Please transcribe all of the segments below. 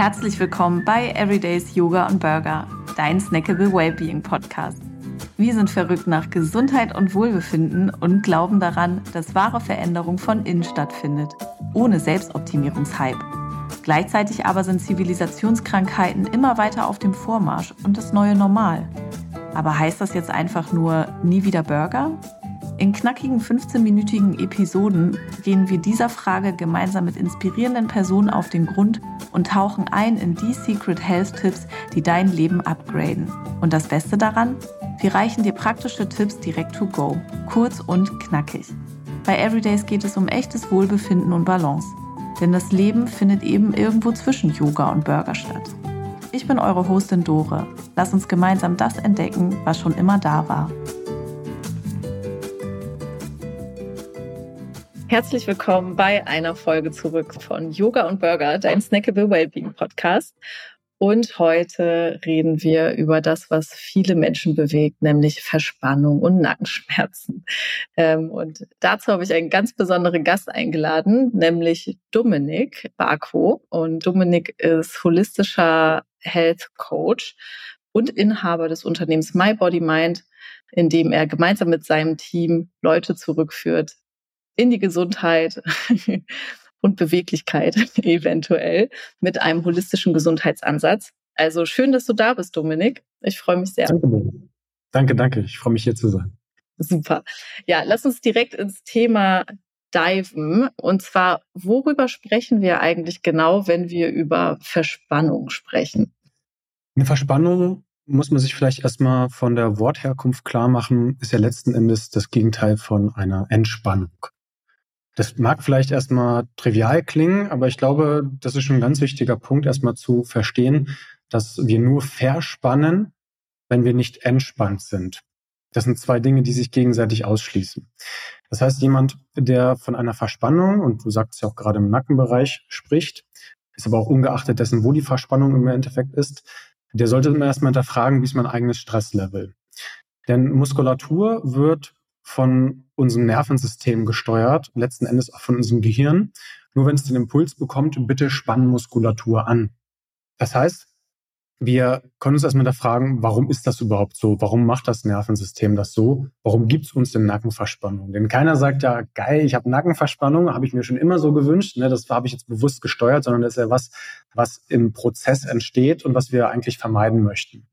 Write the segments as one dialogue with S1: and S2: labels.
S1: Herzlich willkommen bei Everydays Yoga und Burger, dein Snackable Wellbeing Podcast. Wir sind verrückt nach Gesundheit und Wohlbefinden und glauben daran, dass wahre Veränderung von innen stattfindet, ohne Selbstoptimierungshype. Gleichzeitig aber sind Zivilisationskrankheiten immer weiter auf dem Vormarsch und das neue Normal. Aber heißt das jetzt einfach nur nie wieder Burger? In knackigen 15-minütigen Episoden gehen wir dieser Frage gemeinsam mit inspirierenden Personen auf den Grund und tauchen ein in die Secret Health Tipps, die dein Leben upgraden. Und das Beste daran? Wir reichen dir praktische Tipps direkt to go, kurz und knackig. Bei Everydays geht es um echtes Wohlbefinden und Balance. Denn das Leben findet eben irgendwo zwischen Yoga und Burger statt. Ich bin eure Hostin Dore. Lass uns gemeinsam das entdecken, was schon immer da war. Herzlich willkommen bei einer Folge zurück von Yoga und Burger, dein Snackable Wellbeing Podcast. Und heute reden wir über das, was viele Menschen bewegt, nämlich Verspannung und Nackenschmerzen. Ähm, und dazu habe ich einen ganz besonderen Gast eingeladen, nämlich Dominik Barko. Und Dominik ist holistischer Health Coach und Inhaber des Unternehmens My Body Mind, in dem er gemeinsam mit seinem Team Leute zurückführt in die Gesundheit und Beweglichkeit eventuell mit einem holistischen Gesundheitsansatz. Also schön, dass du da bist, Dominik. Ich freue mich sehr.
S2: Danke, danke. danke. Ich freue mich hier zu sein.
S1: Super. Ja, lass uns direkt ins Thema diven. Und zwar, worüber sprechen wir eigentlich genau, wenn wir über Verspannung sprechen?
S2: Eine Verspannung muss man sich vielleicht erstmal von der Wortherkunft klar machen, ist ja letzten Endes das Gegenteil von einer Entspannung. Das mag vielleicht erstmal trivial klingen, aber ich glaube, das ist schon ein ganz wichtiger Punkt, erstmal zu verstehen, dass wir nur verspannen, wenn wir nicht entspannt sind. Das sind zwei Dinge, die sich gegenseitig ausschließen. Das heißt, jemand, der von einer Verspannung, und du sagst ja auch gerade im Nackenbereich, spricht, ist aber auch ungeachtet dessen, wo die Verspannung im Endeffekt ist, der sollte immer erstmal hinterfragen, wie ist mein eigenes Stresslevel. Denn Muskulatur wird von unserem Nervensystem gesteuert, letzten Endes auch von unserem Gehirn. Nur wenn es den Impuls bekommt, bitte spann Muskulatur an. Das heißt, wir können uns erstmal fragen, warum ist das überhaupt so? Warum macht das Nervensystem das so? Warum gibt es uns denn Nackenverspannung? Denn keiner sagt ja, geil, ich habe Nackenverspannung, habe ich mir schon immer so gewünscht. Ne? Das habe ich jetzt bewusst gesteuert, sondern das ist ja was, was im Prozess entsteht und was wir eigentlich vermeiden möchten.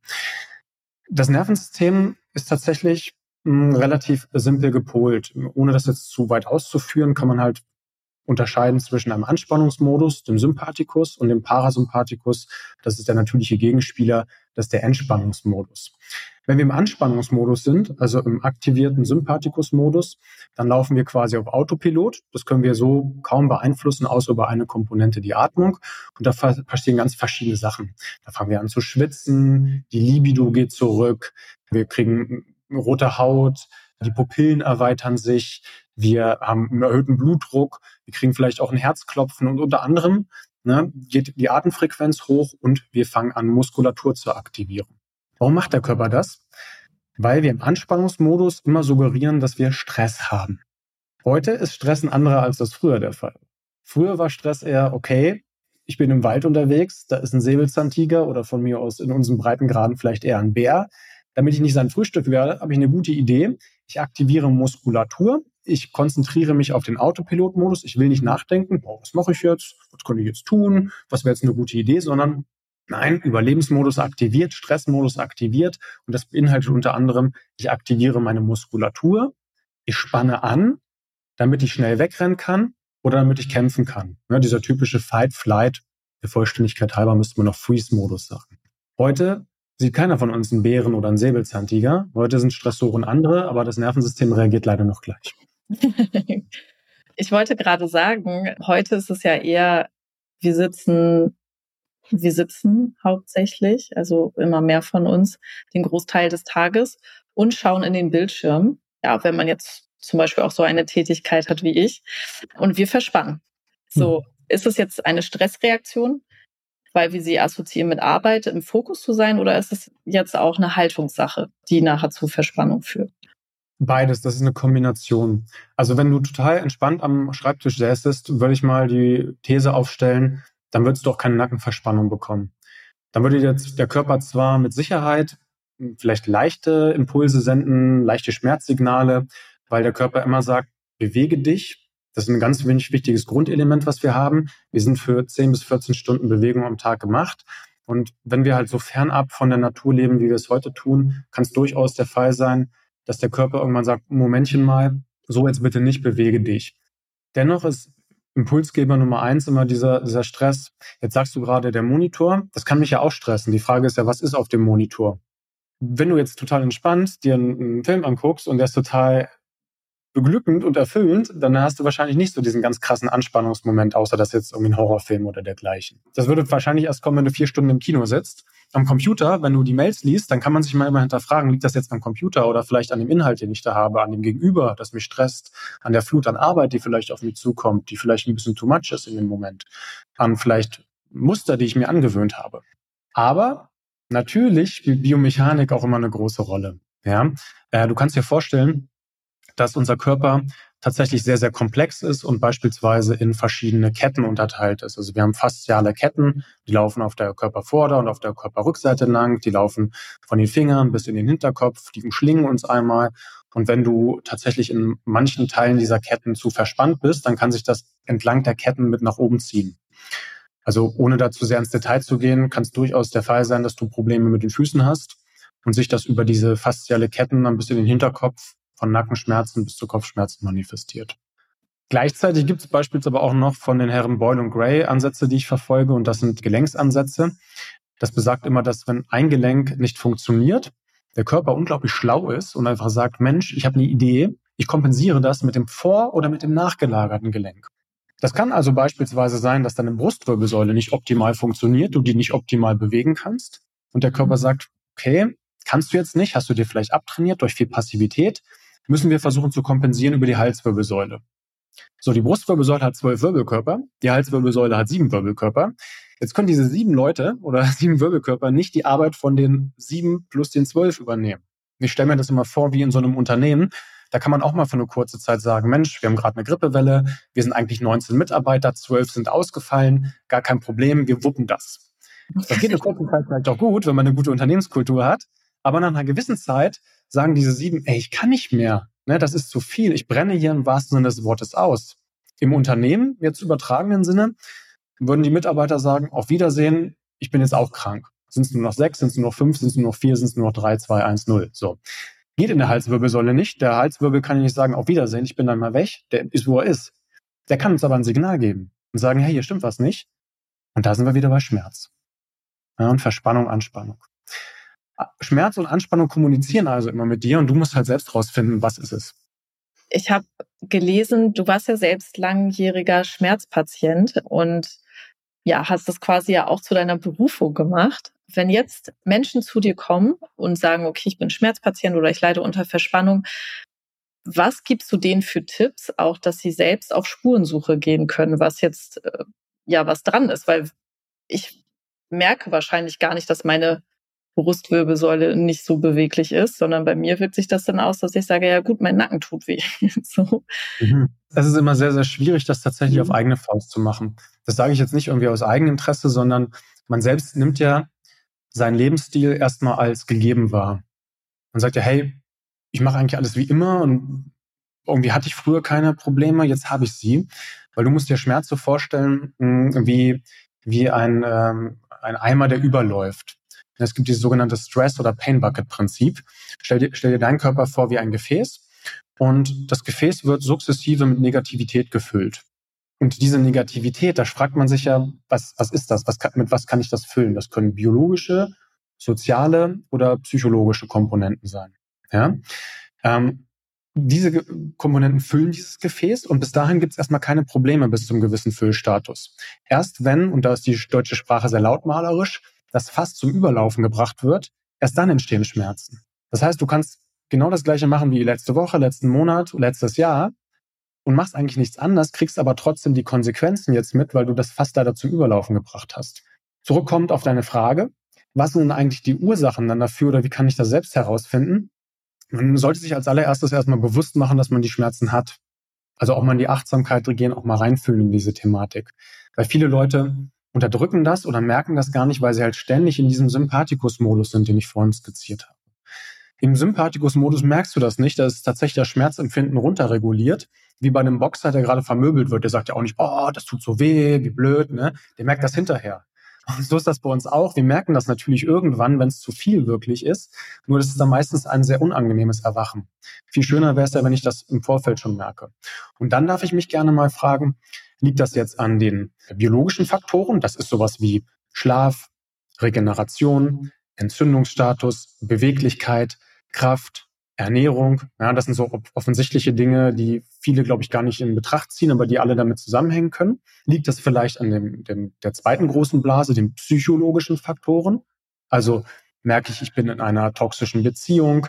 S2: Das Nervensystem ist tatsächlich relativ simpel gepolt. Ohne das jetzt zu weit auszuführen, kann man halt unterscheiden zwischen einem Anspannungsmodus, dem Sympathikus, und dem Parasympathikus. Das ist der natürliche Gegenspieler, das ist der Entspannungsmodus. Wenn wir im Anspannungsmodus sind, also im aktivierten Sympathikusmodus, dann laufen wir quasi auf Autopilot. Das können wir so kaum beeinflussen, außer über eine Komponente, die Atmung. Und da passieren ganz verschiedene Sachen. Da fangen wir an zu schwitzen, die Libido geht zurück, wir kriegen rote Haut, die Pupillen erweitern sich, wir haben einen erhöhten Blutdruck, wir kriegen vielleicht auch ein Herzklopfen und unter anderem ne, geht die Atemfrequenz hoch und wir fangen an, Muskulatur zu aktivieren. Warum macht der Körper das? Weil wir im Anspannungsmodus immer suggerieren, dass wir Stress haben. Heute ist Stress ein anderer, als das früher der Fall. Früher war Stress eher, okay, ich bin im Wald unterwegs, da ist ein Säbelzahntiger oder von mir aus in unseren Breitengraden vielleicht eher ein Bär damit ich nicht sein Frühstück werde, habe ich eine gute Idee. Ich aktiviere Muskulatur. Ich konzentriere mich auf den Autopilot-Modus. Ich will nicht nachdenken, oh, was mache ich jetzt? Was kann ich jetzt tun? Was wäre jetzt eine gute Idee? Sondern nein, Überlebensmodus aktiviert, Stressmodus aktiviert. Und das beinhaltet unter anderem, ich aktiviere meine Muskulatur. Ich spanne an, damit ich schnell wegrennen kann oder damit ich kämpfen kann. Ja, dieser typische Fight, Flight, der Vollständigkeit halber müsste man noch Freeze-Modus sagen. Heute sieht keiner von uns einen Bären oder einen Säbelzahntiger. Heute sind Stressoren andere, aber das Nervensystem reagiert leider noch gleich.
S1: ich wollte gerade sagen, heute ist es ja eher, wir sitzen, wir sitzen hauptsächlich, also immer mehr von uns, den Großteil des Tages und schauen in den Bildschirm. Ja, wenn man jetzt zum Beispiel auch so eine Tätigkeit hat wie ich. Und wir verspannen. So, hm. ist es jetzt eine Stressreaktion? Weil wir sie assoziieren mit Arbeit, im Fokus zu sein? Oder ist es jetzt auch eine Haltungssache, die nachher zu Verspannung führt?
S2: Beides, das ist eine Kombination. Also wenn du total entspannt am Schreibtisch säßest, würde ich mal die These aufstellen, dann würdest du auch keine Nackenverspannung bekommen. Dann würde jetzt der Körper zwar mit Sicherheit vielleicht leichte Impulse senden, leichte Schmerzsignale, weil der Körper immer sagt, bewege dich. Das ist ein ganz wichtiges Grundelement, was wir haben. Wir sind für 10 bis 14 Stunden Bewegung am Tag gemacht. Und wenn wir halt so fernab von der Natur leben, wie wir es heute tun, kann es durchaus der Fall sein, dass der Körper irgendwann sagt, Momentchen mal, so jetzt bitte nicht, bewege dich. Dennoch ist Impulsgeber Nummer eins immer dieser, dieser Stress. Jetzt sagst du gerade der Monitor. Das kann mich ja auch stressen. Die Frage ist ja, was ist auf dem Monitor? Wenn du jetzt total entspannt dir einen, einen Film anguckst und der ist total beglückend und erfüllend, dann hast du wahrscheinlich nicht so diesen ganz krassen Anspannungsmoment, außer dass jetzt irgendwie ein Horrorfilm oder dergleichen. Das würde wahrscheinlich erst kommen, wenn du vier Stunden im Kino sitzt. Am Computer, wenn du die Mails liest, dann kann man sich mal immer hinterfragen, liegt das jetzt am Computer oder vielleicht an dem Inhalt, den ich da habe, an dem Gegenüber, das mich stresst, an der Flut an Arbeit, die vielleicht auf mich zukommt, die vielleicht ein bisschen too much ist in dem Moment, an vielleicht Muster, die ich mir angewöhnt habe. Aber natürlich spielt Biomechanik auch immer eine große Rolle. Ja, äh, du kannst dir vorstellen, dass unser Körper tatsächlich sehr, sehr komplex ist und beispielsweise in verschiedene Ketten unterteilt ist. Also wir haben fasziale Ketten, die laufen auf der Körpervorder- und auf der Körperrückseite lang, die laufen von den Fingern bis in den Hinterkopf, die umschlingen uns einmal. Und wenn du tatsächlich in manchen Teilen dieser Ketten zu verspannt bist, dann kann sich das entlang der Ketten mit nach oben ziehen. Also ohne da zu sehr ins Detail zu gehen, kann es durchaus der Fall sein, dass du Probleme mit den Füßen hast und sich das über diese fasziale Ketten ein bisschen in den Hinterkopf von Nackenschmerzen bis zu Kopfschmerzen manifestiert. Gleichzeitig gibt es beispielsweise aber auch noch von den Herren Boyle und Gray Ansätze, die ich verfolge, und das sind Gelenksansätze. Das besagt immer, dass wenn ein Gelenk nicht funktioniert, der Körper unglaublich schlau ist und einfach sagt, Mensch, ich habe eine Idee, ich kompensiere das mit dem vor- oder mit dem nachgelagerten Gelenk. Das kann also beispielsweise sein, dass deine Brustwirbelsäule nicht optimal funktioniert, du die nicht optimal bewegen kannst und der Körper sagt, okay, kannst du jetzt nicht, hast du dir vielleicht abtrainiert durch viel Passivität, müssen wir versuchen zu kompensieren über die Halswirbelsäule. So, die Brustwirbelsäule hat zwölf Wirbelkörper, die Halswirbelsäule hat sieben Wirbelkörper. Jetzt können diese sieben Leute oder sieben Wirbelkörper nicht die Arbeit von den sieben plus den zwölf übernehmen. Ich stelle mir das immer vor wie in so einem Unternehmen. Da kann man auch mal für eine kurze Zeit sagen, Mensch, wir haben gerade eine Grippewelle, wir sind eigentlich 19 Mitarbeiter, zwölf sind ausgefallen, gar kein Problem, wir wuppen das. Das geht eine kurze Zeit vielleicht auch gut, wenn man eine gute Unternehmenskultur hat. Aber nach einer gewissen Zeit sagen diese sieben, ey, ich kann nicht mehr. Ne, das ist zu viel. Ich brenne hier im wahrsten Sinne des Wortes aus. Im Unternehmen, jetzt übertragenen Sinne, würden die Mitarbeiter sagen, auf Wiedersehen, ich bin jetzt auch krank. Sind es nur noch sechs, sind es nur noch fünf, sind es nur noch vier, sind es nur noch drei, zwei, eins, null. So. Geht in der Halswirbelsäule nicht. Der Halswirbel kann nicht sagen, auf Wiedersehen, ich bin dann mal weg. Der ist, wo er ist. Der kann uns aber ein Signal geben und sagen, hey, hier stimmt was nicht. Und da sind wir wieder bei Schmerz. Ja, und Verspannung, Anspannung. Schmerz und Anspannung kommunizieren also immer mit dir und du musst halt selbst rausfinden, was ist es.
S1: Ich habe gelesen, du warst ja selbst langjähriger Schmerzpatient und ja, hast das quasi ja auch zu deiner Berufung gemacht. Wenn jetzt Menschen zu dir kommen und sagen, okay, ich bin Schmerzpatient oder ich leide unter Verspannung, was gibst du denen für Tipps, auch dass sie selbst auf Spurensuche gehen können, was jetzt äh, ja was dran ist? Weil ich merke wahrscheinlich gar nicht, dass meine Brustwirbelsäule nicht so beweglich ist, sondern bei mir wirkt sich das dann aus, dass ich sage, ja gut, mein Nacken tut weh. so.
S2: Mhm. Es ist immer sehr, sehr schwierig, das tatsächlich mhm. auf eigene Faust zu machen. Das sage ich jetzt nicht irgendwie aus Eigeninteresse, sondern man selbst nimmt ja seinen Lebensstil erstmal als gegeben wahr. Man sagt ja, hey, ich mache eigentlich alles wie immer und irgendwie hatte ich früher keine Probleme, jetzt habe ich sie. Weil du musst dir Schmerz so vorstellen, hm, wie, wie ein, ähm, ein Eimer, der überläuft. Es gibt dieses sogenannte Stress- oder Pain-Bucket-Prinzip. Stell dir, stell dir deinen Körper vor wie ein Gefäß und das Gefäß wird sukzessive mit Negativität gefüllt. Und diese Negativität, da fragt man sich ja, was, was ist das? Was mit was kann ich das füllen? Das können biologische, soziale oder psychologische Komponenten sein. Ja? Ähm, diese Komponenten füllen dieses Gefäß und bis dahin gibt es erstmal keine Probleme bis zum gewissen Füllstatus. Erst wenn, und da ist die deutsche Sprache sehr lautmalerisch, das Fass zum Überlaufen gebracht wird, erst dann entstehen Schmerzen. Das heißt, du kannst genau das gleiche machen wie letzte Woche, letzten Monat, letztes Jahr und machst eigentlich nichts anderes, kriegst aber trotzdem die Konsequenzen jetzt mit, weil du das Fass leider zum Überlaufen gebracht hast. Zurückkommt auf deine Frage, was sind eigentlich die Ursachen dann dafür oder wie kann ich das selbst herausfinden? Man sollte sich als allererstes erstmal bewusst machen, dass man die Schmerzen hat. Also auch mal in die Achtsamkeit gehen, auch mal reinfühlen in diese Thematik. Weil viele Leute unterdrücken das oder merken das gar nicht, weil sie halt ständig in diesem Sympathikus-Modus sind, den ich vorhin skizziert habe. Im Sympathikus-Modus merkst du das nicht, da ist tatsächlich das Schmerzempfinden runterreguliert, wie bei einem Boxer, der gerade vermöbelt wird. Der sagt ja auch nicht, oh, das tut so weh, wie blöd, ne? Der merkt das hinterher. Und so ist das bei uns auch. Wir merken das natürlich irgendwann, wenn es zu viel wirklich ist. Nur das ist dann meistens ein sehr unangenehmes Erwachen. Viel schöner wäre es ja, wenn ich das im Vorfeld schon merke. Und dann darf ich mich gerne mal fragen, liegt das jetzt an den biologischen Faktoren? Das ist sowas wie Schlaf, Regeneration, Entzündungsstatus, Beweglichkeit, Kraft, Ernährung. Ja, das sind so offensichtliche Dinge, die viele, glaube ich, gar nicht in Betracht ziehen, aber die alle damit zusammenhängen können. Liegt das vielleicht an dem, dem, der zweiten großen Blase, den psychologischen Faktoren? Also merke ich, ich bin in einer toxischen Beziehung,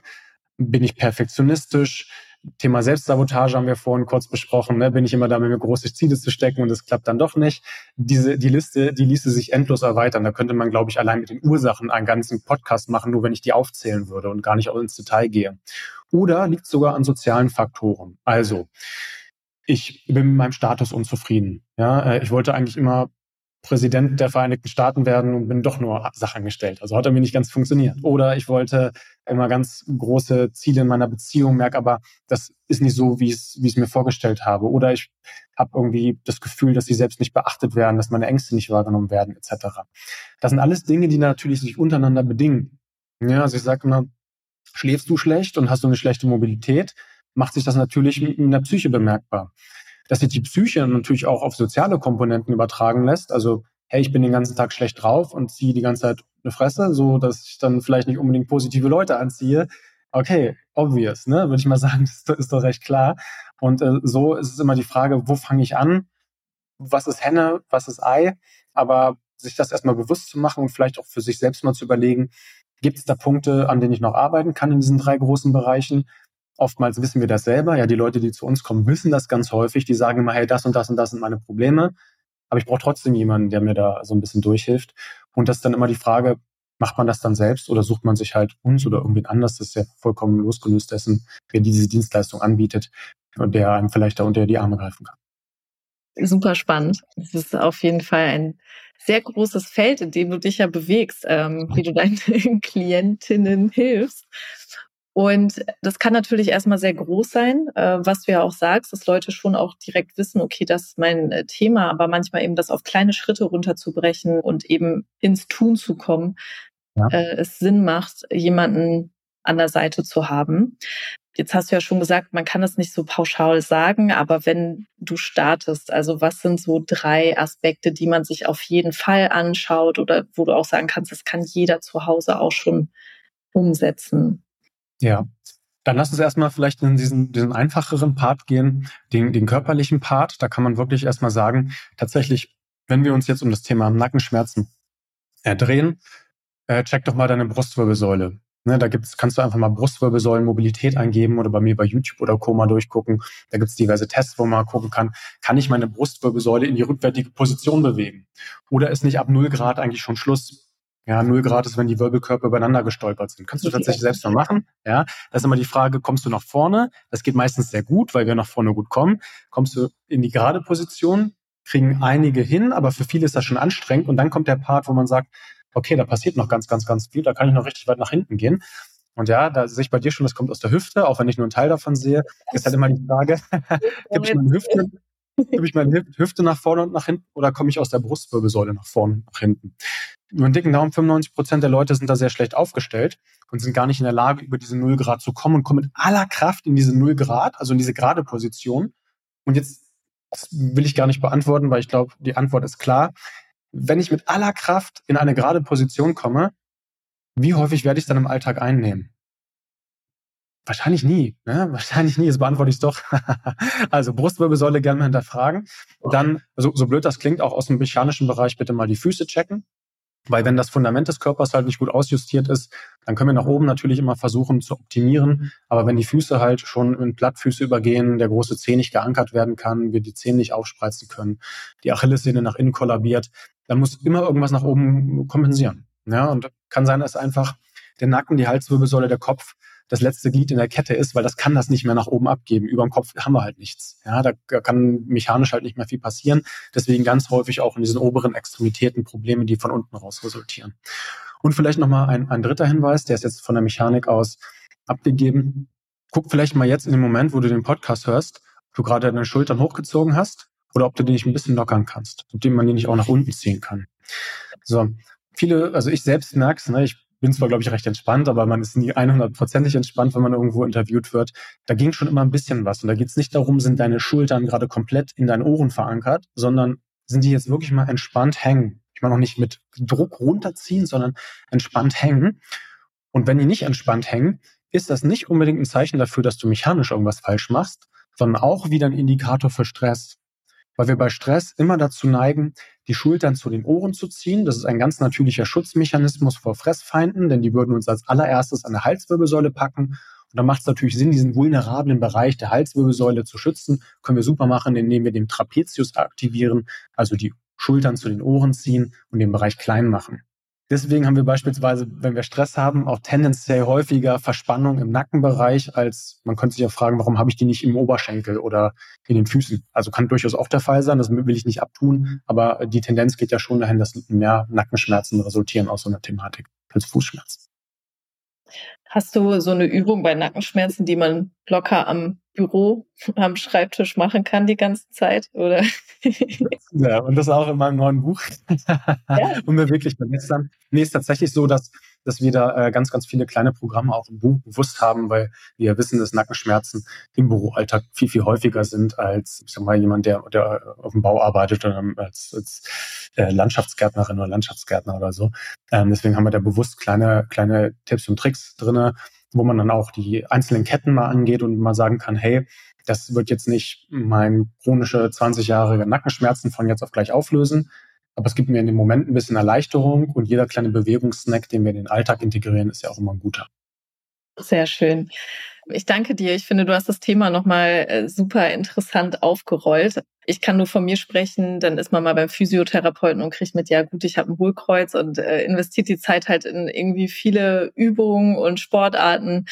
S2: bin ich perfektionistisch, Thema Selbstsabotage haben wir vorhin kurz besprochen. Ne? Bin ich immer da, mir große Ziele zu stecken und es klappt dann doch nicht. Diese, die Liste, die ließe sich endlos erweitern. Da könnte man, glaube ich, allein mit den Ursachen einen ganzen Podcast machen, nur wenn ich die aufzählen würde und gar nicht ins Detail gehe. Oder liegt sogar an sozialen Faktoren. Also, ich bin mit meinem Status unzufrieden. Ja, äh, ich wollte eigentlich immer Präsident der Vereinigten Staaten werden und bin doch nur Sachangestellt. Also hat er mir nicht ganz funktioniert. Oder ich wollte immer ganz große Ziele in meiner Beziehung, merke aber, das ist nicht so, wie ich es, mir vorgestellt habe. Oder ich habe irgendwie das Gefühl, dass sie selbst nicht beachtet werden, dass meine Ängste nicht wahrgenommen werden, etc. Das sind alles Dinge, die natürlich sich untereinander bedingen. Ja, also ich sage immer, schläfst du schlecht und hast du eine schlechte Mobilität, macht sich das natürlich in der Psyche bemerkbar dass sich die Psyche natürlich auch auf soziale Komponenten übertragen lässt. Also, hey, ich bin den ganzen Tag schlecht drauf und ziehe die ganze Zeit eine Fresse, so dass ich dann vielleicht nicht unbedingt positive Leute anziehe. Okay, obvious, ne? Würde ich mal sagen, das ist doch recht klar. Und äh, so ist es immer die Frage, wo fange ich an? Was ist Henne, was ist Ei? Aber sich das erstmal bewusst zu machen und vielleicht auch für sich selbst mal zu überlegen, gibt es da Punkte, an denen ich noch arbeiten kann in diesen drei großen Bereichen? Oftmals wissen wir das selber. Ja, die Leute, die zu uns kommen, wissen das ganz häufig. Die sagen immer, hey, das und das und das sind meine Probleme. Aber ich brauche trotzdem jemanden, der mir da so ein bisschen durchhilft. Und das ist dann immer die Frage, macht man das dann selbst oder sucht man sich halt uns oder irgendwen anders? Das ist ja vollkommen losgelöst dessen, wer diese Dienstleistung anbietet und der einem vielleicht da unter die Arme greifen kann.
S1: Super spannend. Es ist auf jeden Fall ein sehr großes Feld, in dem du dich ja bewegst, ähm, wie du deinen Klientinnen hilfst. Und das kann natürlich erstmal sehr groß sein, äh, was du ja auch sagst, dass Leute schon auch direkt wissen, okay, das ist mein äh, Thema, aber manchmal eben das auf kleine Schritte runterzubrechen und eben ins Tun zu kommen, ja. äh, es Sinn macht, jemanden an der Seite zu haben. Jetzt hast du ja schon gesagt, man kann es nicht so pauschal sagen, aber wenn du startest, also was sind so drei Aspekte, die man sich auf jeden Fall anschaut oder wo du auch sagen kannst, das kann jeder zu Hause auch schon umsetzen?
S2: Ja. Dann lass uns erstmal vielleicht in diesen, diesen einfacheren Part gehen, den, den körperlichen Part. Da kann man wirklich erstmal sagen, tatsächlich, wenn wir uns jetzt um das Thema Nackenschmerzen äh, drehen, äh, check doch mal deine Brustwirbelsäule. Ne, da gibt's, kannst du einfach mal Brustwirbelsäulenmobilität eingeben oder bei mir bei YouTube oder Co. mal durchgucken. Da gibt's diverse Tests, wo man gucken kann, kann ich meine Brustwirbelsäule in die rückwärtige Position bewegen? Oder ist nicht ab 0 Grad eigentlich schon Schluss? Ja, null Grad ist, wenn die Wirbelkörper übereinander gestolpert sind. Kannst du tatsächlich selbst mal machen. Ja, das ist immer die Frage, kommst du nach vorne? Das geht meistens sehr gut, weil wir nach vorne gut kommen. Kommst du in die gerade Position? Kriegen einige hin, aber für viele ist das schon anstrengend. Und dann kommt der Part, wo man sagt, okay, da passiert noch ganz, ganz, ganz viel. Da kann ich noch richtig weit nach hinten gehen. Und ja, da sehe ich bei dir schon, das kommt aus der Hüfte, auch wenn ich nur einen Teil davon sehe. Ist halt immer die Frage, gebe ich meine Hüfte, gebe ich meine Hüfte nach vorne und nach hinten oder komme ich aus der Brustwirbelsäule nach vorne und nach hinten? Über einen dicken Daumen, 95 Prozent der Leute sind da sehr schlecht aufgestellt und sind gar nicht in der Lage, über diese Null Grad zu kommen und kommen mit aller Kraft in diese Null Grad, also in diese gerade Position. Und jetzt will ich gar nicht beantworten, weil ich glaube, die Antwort ist klar. Wenn ich mit aller Kraft in eine gerade Position komme, wie häufig werde ich es dann im Alltag einnehmen? Wahrscheinlich nie, ne? Wahrscheinlich nie, jetzt beantworte ich es doch. also Brustwirbelsäule gerne mal hinterfragen. Dann, so, so blöd das klingt, auch aus dem mechanischen Bereich bitte mal die Füße checken. Weil wenn das Fundament des Körpers halt nicht gut ausjustiert ist, dann können wir nach oben natürlich immer versuchen zu optimieren. Aber wenn die Füße halt schon in Plattfüße übergehen, der große Zeh nicht geankert werden kann, wir die Zehen nicht aufspreizen können, die Achillessehne nach innen kollabiert, dann muss immer irgendwas nach oben kompensieren. Ja, und kann sein, dass einfach der Nacken, die Halswirbelsäule, der Kopf das letzte Glied in der Kette ist, weil das kann das nicht mehr nach oben abgeben. Über dem Kopf haben wir halt nichts. Ja, da kann mechanisch halt nicht mehr viel passieren. Deswegen ganz häufig auch in diesen oberen Extremitäten Probleme, die von unten raus resultieren. Und vielleicht nochmal ein, ein dritter Hinweis, der ist jetzt von der Mechanik aus abgegeben. Guck vielleicht mal jetzt in dem Moment, wo du den Podcast hörst, ob du gerade deine Schultern hochgezogen hast oder ob du die nicht ein bisschen lockern kannst, indem man die nicht auch nach unten ziehen kann. So, viele, also ich selbst merke es, ne, ich bin zwar, glaube ich, recht entspannt, aber man ist nie 100%ig entspannt, wenn man irgendwo interviewt wird. Da ging schon immer ein bisschen was. Und da geht es nicht darum, sind deine Schultern gerade komplett in deinen Ohren verankert, sondern sind die jetzt wirklich mal entspannt hängen. Ich meine auch nicht mit Druck runterziehen, sondern entspannt hängen. Und wenn die nicht entspannt hängen, ist das nicht unbedingt ein Zeichen dafür, dass du mechanisch irgendwas falsch machst, sondern auch wieder ein Indikator für Stress weil wir bei Stress immer dazu neigen, die Schultern zu den Ohren zu ziehen. Das ist ein ganz natürlicher Schutzmechanismus vor Fressfeinden, denn die würden uns als allererstes an der Halswirbelsäule packen. Und da macht es natürlich Sinn, diesen vulnerablen Bereich der Halswirbelsäule zu schützen. Können wir super machen, indem wir den Trapezius aktivieren, also die Schultern zu den Ohren ziehen und den Bereich klein machen. Deswegen haben wir beispielsweise, wenn wir Stress haben, auch tendenziell häufiger Verspannung im Nackenbereich, als man könnte sich ja fragen, warum habe ich die nicht im Oberschenkel oder in den Füßen? Also kann durchaus auch der Fall sein, das will ich nicht abtun, aber die Tendenz geht ja schon dahin, dass mehr Nackenschmerzen resultieren aus so einer Thematik als Fußschmerzen.
S1: Hast du so eine Übung bei Nackenschmerzen, die man locker am Büro, am Schreibtisch machen kann die ganze Zeit? Oder?
S2: ja, und das auch in meinem neuen Buch. Ja. mir wirklich begeistern. Nee, ist tatsächlich so, dass dass wir da äh, ganz, ganz viele kleine Programme auch im Buch bewusst haben, weil wir ja wissen, dass Nackenschmerzen im Büroalltag viel, viel häufiger sind als, ich sag mal, jemand, der, der auf dem Bau arbeitet oder als, als äh, Landschaftsgärtnerin oder Landschaftsgärtner oder so. Ähm, deswegen haben wir da bewusst kleine, kleine Tipps und Tricks drinne, wo man dann auch die einzelnen Ketten mal angeht und mal sagen kann, hey, das wird jetzt nicht mein chronische 20-jährige Nackenschmerzen von jetzt auf gleich auflösen, aber es gibt mir in dem Moment ein bisschen Erleichterung und jeder kleine Bewegungssnack, den wir in den Alltag integrieren, ist ja auch immer ein guter.
S1: Sehr schön. Ich danke dir. Ich finde, du hast das Thema nochmal äh, super interessant aufgerollt. Ich kann nur von mir sprechen, dann ist man mal beim Physiotherapeuten und kriegt mit, ja gut, ich habe ein Hohlkreuz und äh, investiert die Zeit halt in irgendwie viele Übungen und Sportarten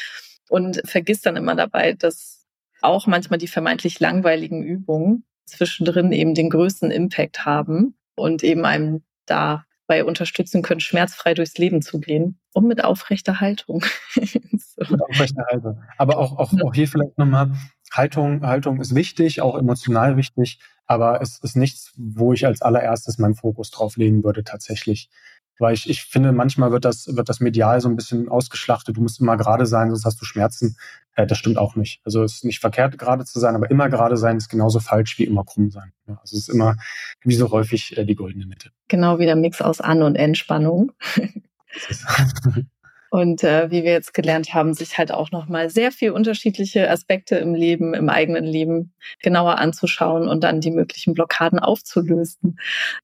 S1: und vergisst dann immer dabei, dass auch manchmal die vermeintlich langweiligen Übungen zwischendrin eben den größten Impact haben und eben einem dabei unterstützen können, schmerzfrei durchs Leben zu gehen und mit aufrechter Haltung.
S2: so. Mit aufrechter Haltung. Aber auch, auch, auch hier vielleicht nochmal, Haltung, Haltung ist wichtig, auch emotional wichtig, aber es ist nichts, wo ich als allererstes meinen Fokus drauf legen würde tatsächlich. Weil ich, ich finde, manchmal wird das, wird das medial so ein bisschen ausgeschlachtet. Du musst immer gerade sein, sonst hast du Schmerzen. Äh, das stimmt auch nicht. Also es ist nicht verkehrt, gerade zu sein, aber immer gerade sein ist genauso falsch wie immer krumm sein. Ja, also es ist immer, wie so häufig, äh, die goldene Mitte.
S1: Genau wie der Mix aus An- und Entspannung. Und äh, wie wir jetzt gelernt haben, sich halt auch nochmal sehr viel unterschiedliche Aspekte im Leben, im eigenen Leben genauer anzuschauen und dann die möglichen Blockaden aufzulösen.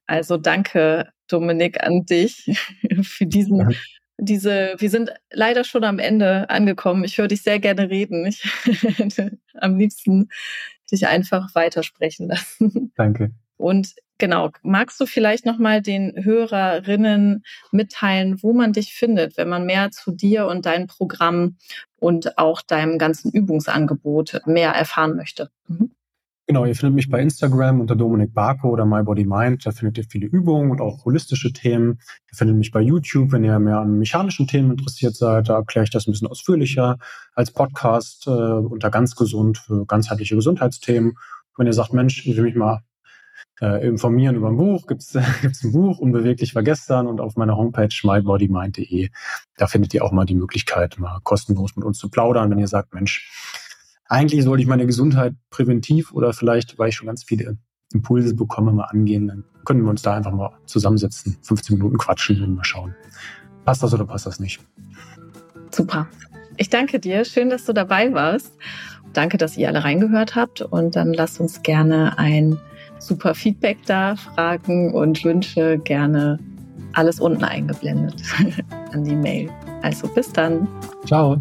S1: Also danke, Dominik, an dich für diesen ja. Diese, wir sind leider schon am Ende angekommen. Ich höre dich sehr gerne reden. Ich hätte am liebsten dich einfach weitersprechen lassen.
S2: Danke.
S1: Und genau, magst du vielleicht nochmal den Hörerinnen mitteilen, wo man dich findet, wenn man mehr zu dir und deinem Programm und auch deinem ganzen Übungsangebot mehr erfahren möchte? Mhm.
S2: Genau, ihr findet mich bei Instagram unter Dominik Barco oder My Body Mind. Da findet ihr viele Übungen und auch holistische Themen. Ihr findet mich bei YouTube, wenn ihr mehr an mechanischen Themen interessiert seid. Da erkläre ich das ein bisschen ausführlicher als Podcast äh, unter ganz gesund für ganzheitliche Gesundheitsthemen. Wenn ihr sagt, Mensch, ich will mich mal äh, informieren über ein Buch, gibt es ein Buch, Unbeweglich war gestern und auf meiner Homepage mybodymind.de, da findet ihr auch mal die Möglichkeit, mal kostenlos mit uns zu plaudern, wenn ihr sagt, Mensch, eigentlich sollte ich meine Gesundheit präventiv oder vielleicht, weil ich schon ganz viele Impulse bekomme, mal angehen, dann können wir uns da einfach mal zusammensetzen, 15 Minuten quatschen und mal schauen. Passt das oder passt das nicht?
S1: Super. Ich danke dir. Schön, dass du dabei warst. Danke, dass ihr alle reingehört habt. Und dann lasst uns gerne ein super Feedback da, Fragen und Wünsche gerne alles unten eingeblendet an die Mail. Also bis dann.
S2: Ciao.